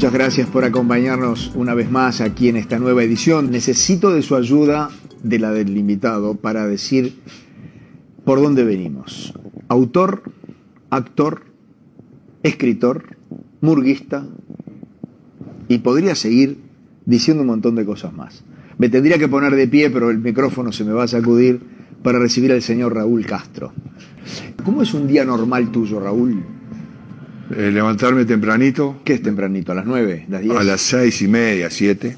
Muchas gracias por acompañarnos una vez más aquí en esta nueva edición. Necesito de su ayuda, de la del invitado, para decir por dónde venimos. Autor, actor, escritor, murguista, y podría seguir diciendo un montón de cosas más. Me tendría que poner de pie, pero el micrófono se me va a sacudir para recibir al señor Raúl Castro. ¿Cómo es un día normal tuyo, Raúl? Eh, levantarme tempranito. ¿Qué es tempranito? ¿A las 9? ¿Las 10? A las seis y media, siete.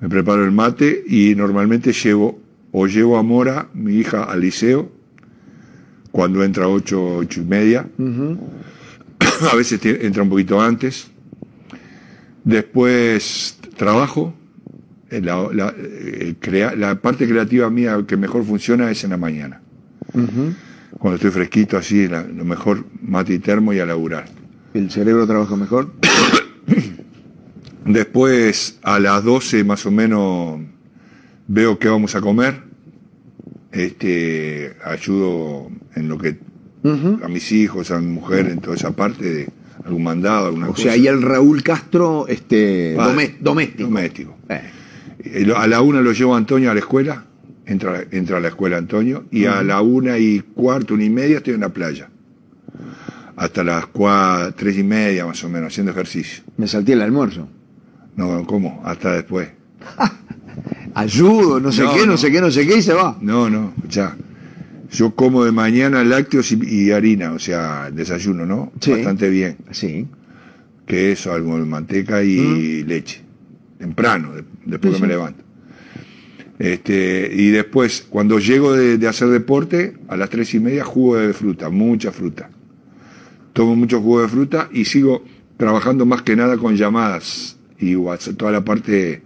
Me preparo el mate y normalmente llevo o llevo a Mora, mi hija, al liceo, cuando entra a ocho, ocho y media. a veces entra un poquito antes. Después trabajo. Eh, la, eh, la, parte creativa mía que mejor funciona es en la mañana. Cuando estoy fresquito así, lo mejor mate y termo y a laburar. ¿El cerebro trabaja mejor? Después a las 12 más o menos veo qué vamos a comer. Este, ayudo en lo que a mis hijos, a mi mujer, en toda esa parte de algún mandado, alguna cosa. O sea, y el Raúl Castro este, doméstico. Doméstico. Eh. A la una lo llevo a Antonio a la escuela, entra, entra a la escuela Antonio, y a la una y cuarto, una y media estoy en la playa. Hasta las cuatro, tres y media más o menos, haciendo ejercicio. Me salté el almuerzo. No, ¿cómo? Hasta después. Ayudo, no sé qué, no. sé qué, no sé qué, y se va. No, no, ya. Yo como de mañana lácteos y, harina, o sea, desayuno, ¿no? Bastante bien. Sí. Queso, algo de manteca y mm. leche. Temprano, después que me levanto. Este, y después, cuando llego de, hacer deporte, a las tres y media, jugo de fruta, mucha fruta. Tomo mucho jugo de fruta y sigo trabajando más que nada con llamadas y toda la parte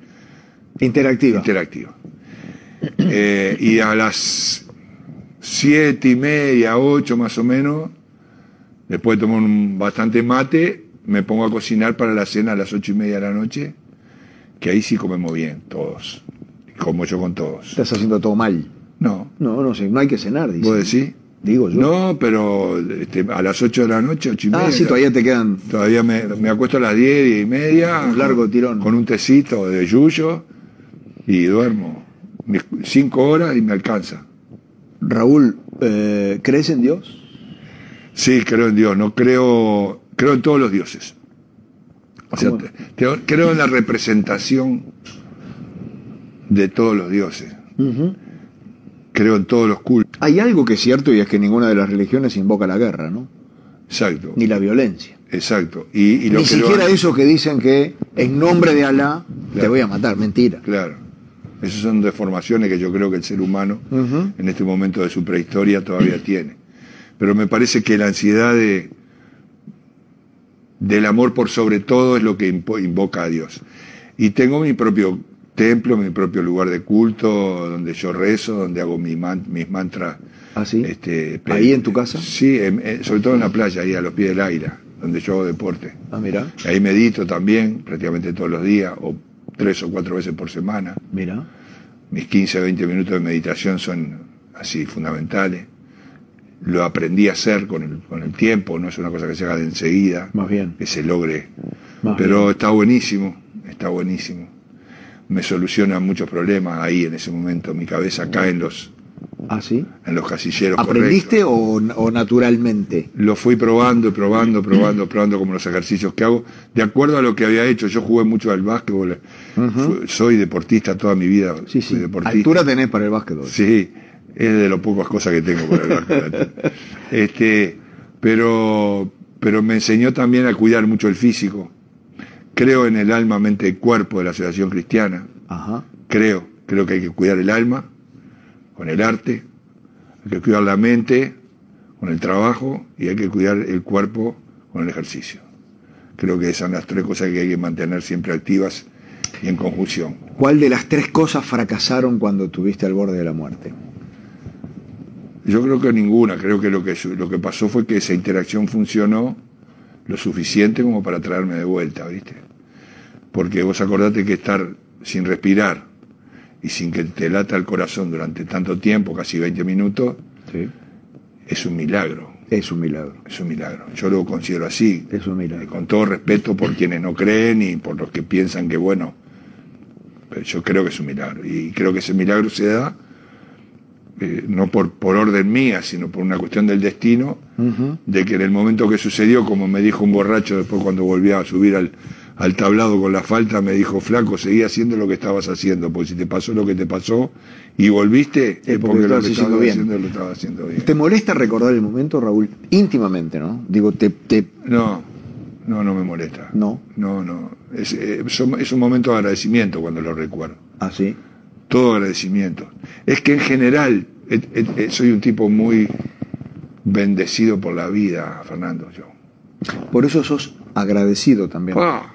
interactiva. interactiva. Eh, y a las siete y media, ocho más o menos, después de tomar un bastante mate, me pongo a cocinar para la cena a las ocho y media de la noche, que ahí sí comemos bien, todos. Como yo con todos. ¿Estás haciendo todo mal? No. No, no sé, no hay que cenar, dice. ¿Vos decís? Digo yo. No, pero este, a las 8 de la noche, 8 y ah, media. Ah, sí, todavía te quedan. Todavía me, me acuesto a las 10, 10 y media. Un largo tirón. Con un tecito de yuyo y duermo. Cinco horas y me alcanza. Raúl, eh, ¿crees en Dios? Sí, creo en Dios. No creo, creo en todos los dioses. O sea, creo en la representación de todos los dioses. Creo en todos los cultos. Hay algo que es cierto y es que ninguna de las religiones invoca la guerra, ¿no? Exacto. Ni la violencia. Exacto. Y, Ni siquiera eso que dicen que en nombre de Alá te voy a matar, mentira. Claro. Esas son deformaciones que yo creo que el ser humano en este momento de su prehistoria todavía tiene. Pero me parece que la ansiedad de, del amor por sobre todo es lo que invoca a Dios. Y tengo mi propio templo, mi propio lugar de culto, donde yo rezo, donde hago mis, mantras. ¿Ah, sí? Este, ¿Ahí en tu casa? Sí, sobre todo en la playa, ahí a los pies del aire, donde yo hago deporte. Ah, mira. Ahí medito también, prácticamente todos los días, o tres o cuatro veces por semana. Mira. Mis 15 o 20 minutos de meditación son así fundamentales. Lo aprendí a hacer con el, con el tiempo, no es una cosa que se haga de enseguida. Más bien. Que se logre. Pero está buenísimo, está buenísimo me soluciona muchos problemas ahí en ese momento. Mi cabeza cae en los, ¿Ah, sí? En los casilleros. ¿Aprendiste o, naturalmente? Lo fui probando, probando, probando, probando como los ejercicios que hago, de acuerdo a lo que había hecho. Yo jugué mucho al básquetbol, soy deportista toda mi vida. Sí, sí. ¿Altura tenés para el básquetbol? Sí, es de las pocas cosas que tengo para el básquetbol. este, pero, pero me enseñó también a cuidar mucho el físico Creo en el alma, mente y cuerpo de la Asociación Cristiana. Creo, creo que hay que cuidar el alma con el arte, hay que cuidar la mente con el trabajo y hay que cuidar el cuerpo con el ejercicio. Creo que esas son las tres cosas que hay que mantener siempre activas y en conjunción. ¿Cuál de las tres cosas fracasaron cuando tuviste al borde de la muerte? Yo creo que ninguna. Creo que lo que, lo que pasó fue que esa interacción funcionó lo suficiente como para traerme de vuelta, ¿viste? Porque vos acordate que estar sin respirar y sin que te lata el corazón durante tanto tiempo, casi 20 minutos, es un milagro. Es un milagro. Es un milagro. Yo lo considero así. Es un milagro. Con todo respeto por quienes no creen y por los que piensan que, bueno, pero yo creo que es un milagro. Y creo que ese milagro se da eh, no por, por orden mía, sino por una cuestión del destino, de que en el momento que sucedió, como me dijo un borracho después cuando volví a subir al, al tablado con la falta, me dijo, flaco, seguí haciendo lo que estabas haciendo, porque si te pasó lo que te pasó y volviste, Es es porque porque lo que estabas bien. haciendo lo estabas haciendo bien. ¿Te molesta recordar el momento, Raúl? Íntimamente, ¿no? Digo, te, te... No, no, no me molesta. No. No, no. Es, eh, es un momento de agradecimiento cuando lo recuerdo. Así. Todo agradecimiento. Es que en general eh, eh, soy un tipo muy bendecido por la vida, Fernando. Yo. Por eso sos agradecido también. Ah,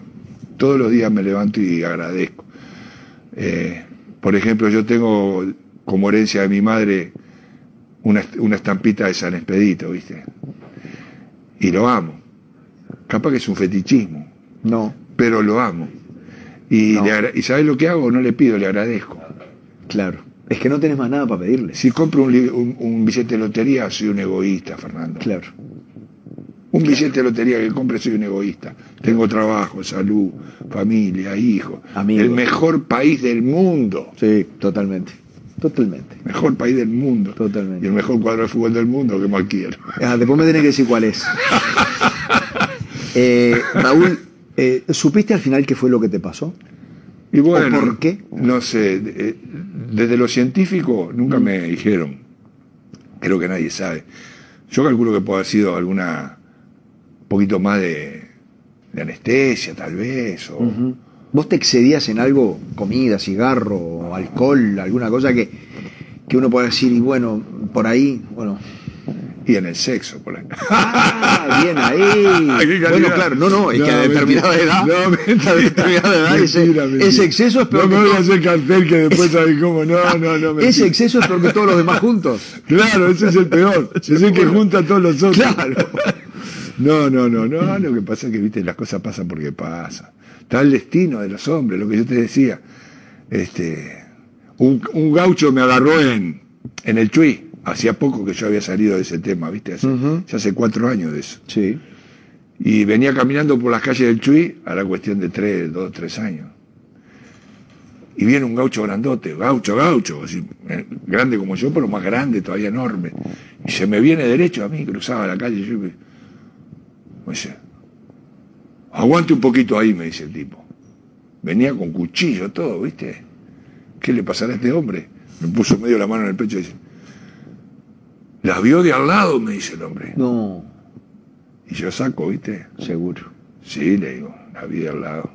todos los días me levanto y agradezco. Eh, por ejemplo, yo tengo como herencia de mi madre una, una estampita de San Expedito, ¿viste? Y lo amo. Capaz que es un fetichismo, No, pero lo amo. Y, No. le ¿y sabes lo que hago? No le pido, le agradezco. claro. Es que no tenés más nada para pedirles. Si compro un- un billete de lotería, soy un egoísta, Fernando. Claro. Un billete de lotería que compre, soy un egoísta. Tengo trabajo, salud, familia, hijos. El mejor país del mundo. Sí, totalmente. Totalmente. Mejor país del mundo. Totalmente. Y el mejor cuadro de fútbol del mundo que más quiero. Ah, después me tenés que decir cuál es. Eh, Raúl, eh, ¿supiste al final qué fue lo que te pasó? Y bueno, ¿O por qué? No sé, eh, desde lo científico nunca me dijeron. Creo que nadie sabe. Yo calculo que puede haber sido alguna un poquito más de, de anestesia, tal vez, o. ¿Vos te excedías en algo, comida, cigarro, alcohol, alguna cosa que, que uno pueda decir, y bueno, por ahí, bueno. y en el sexo, por ahí. Ah, bien ahí. Bueno, claro, no, no, es que a determinada edad, No, mentira. a determinada edad ese, Mentira, mentira. ese exceso es peor No que me voy a hacer cartel que después sabes cómo. No, no, no. mentira. ese exceso es peor que todos los demás juntos. Claro, ese es el peor. Es el que junta a todos los otros. Claro. No, no, no, no. Lo que pasa es que, viste, las cosas pasan porque pasan. Está el destino de los hombres, lo que yo te decía. Este, un, un gaucho me agarró en, en el Chuy. Hacía poco que yo había salido de ese tema, viste, hace, ya hace cuatro años de eso. Sí. Y venía caminando por las calles del Chuy a la cuestión de tres, dos, tres años. Y viene un gaucho grandote, gaucho, gaucho, así, eh, grande como yo, pero más grande, todavía enorme. Y se me viene derecho a mí, cruzaba la calle. Yo me, dice, aguante un poquito ahí, me dice el tipo. Venía con cuchillo, todo, ¿viste? ¿Qué le pasará a este hombre? Me puso medio la mano en el pecho y dice, la vio de al lado, me dice el hombre. No, Y yo saco, ¿viste? seguro. Sí, le digo, la vi al lado.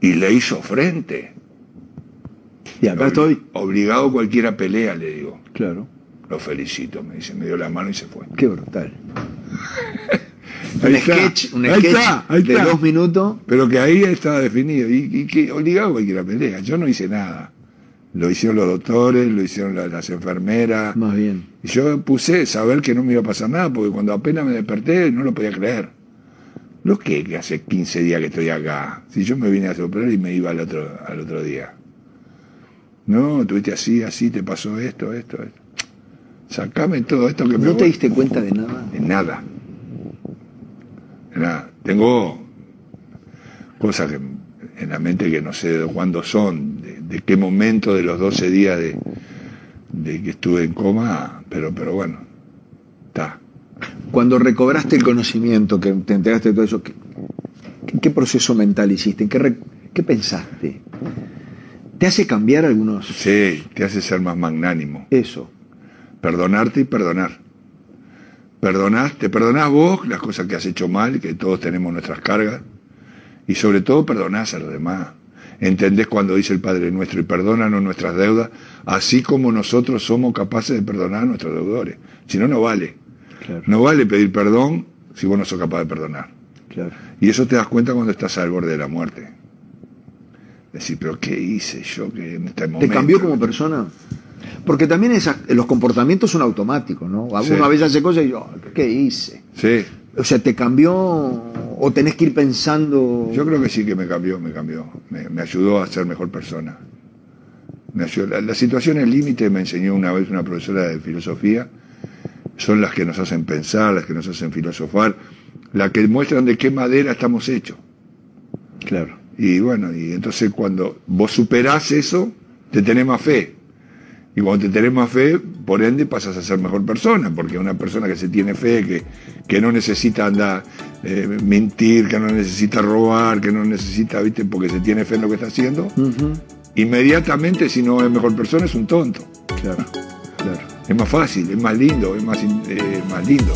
Y le hizo frente. Y acá estoy. Obligado a cualquiera pelea, le digo. Claro. Lo felicito, me dice, me dio la mano y se fue. Qué brutal. Un está, sketch, un ahí sketch está, ahí de está. dos minutos. Pero que ahí estaba definido. Y, y que obligado a cualquiera pelea. Yo no hice nada. Lo hicieron los doctores, lo hicieron la- las enfermeras. Más bien. Y yo puse saber que no me iba a pasar nada, porque cuando apenas me desperté no lo podía creer. Lo que, que hace 15 días que estoy acá. Si yo me vine a operar y me iba al otro, al otro día. No, tuviste así, así, te pasó esto, esto, esto. Sacame todo esto que me ¿No te voy. diste cuenta de nada? De nada. Tengo cosas que en la mente que no sé de cuándo son, de, de qué momento de los 12 días de, de que estuve en coma, pero, pero bueno, está. Cuando recobraste el conocimiento, que te enteraste de todo eso, ¿qué, qué- proceso mental hiciste? ¿Qué, re- qué pensaste? ¿Te hace cambiar algunos? Sí, te hace ser más magnánimo. Eso. Perdonarte y perdonar. Perdonás, te perdonás vos las cosas que has hecho mal, que todos tenemos nuestras cargas, y sobre todo perdonás a los demás. Entendés cuando dice el Padre Nuestro y perdónanos nuestras deudas, así como nosotros somos capaces de perdonar a nuestros deudores. Si no, no vale. Claro. No vale pedir perdón si vos no sos capaz de perdonar. Claro. Y eso te das cuenta cuando estás al borde de la muerte. Decir, pero ¿qué hice yo que en este momento? ¿Te cambió como persona? Porque también esas- los comportamientos son automáticos, ¿no? Uno Sí. veces hace cosas y yo, ¿qué hice? Sí, O sea, ¿te cambió o tenés que ir pensando? Yo creo que sí que me cambió, me cambió. Me, me ayudó a ser mejor persona. Me ayudó. La, la situación al límite me enseñó una vez una profesora de filosofía son las que nos hacen pensar, las que nos hacen filosofar, las que muestran de qué madera estamos hechos. Claro. Y bueno, y entonces cuando vos superás eso, te tenés más fe. Y cuando te tenés más fe, por ende pasas a ser mejor persona, porque una persona que se tiene fe, que, que no necesita andar, eh, mentir, que no necesita robar, que no necesita, viste, porque se tiene fe en lo que está haciendo, inmediatamente si no es mejor persona es un tonto. Claro, claro. Es más fácil, es más lindo, es más, eh, más lindo.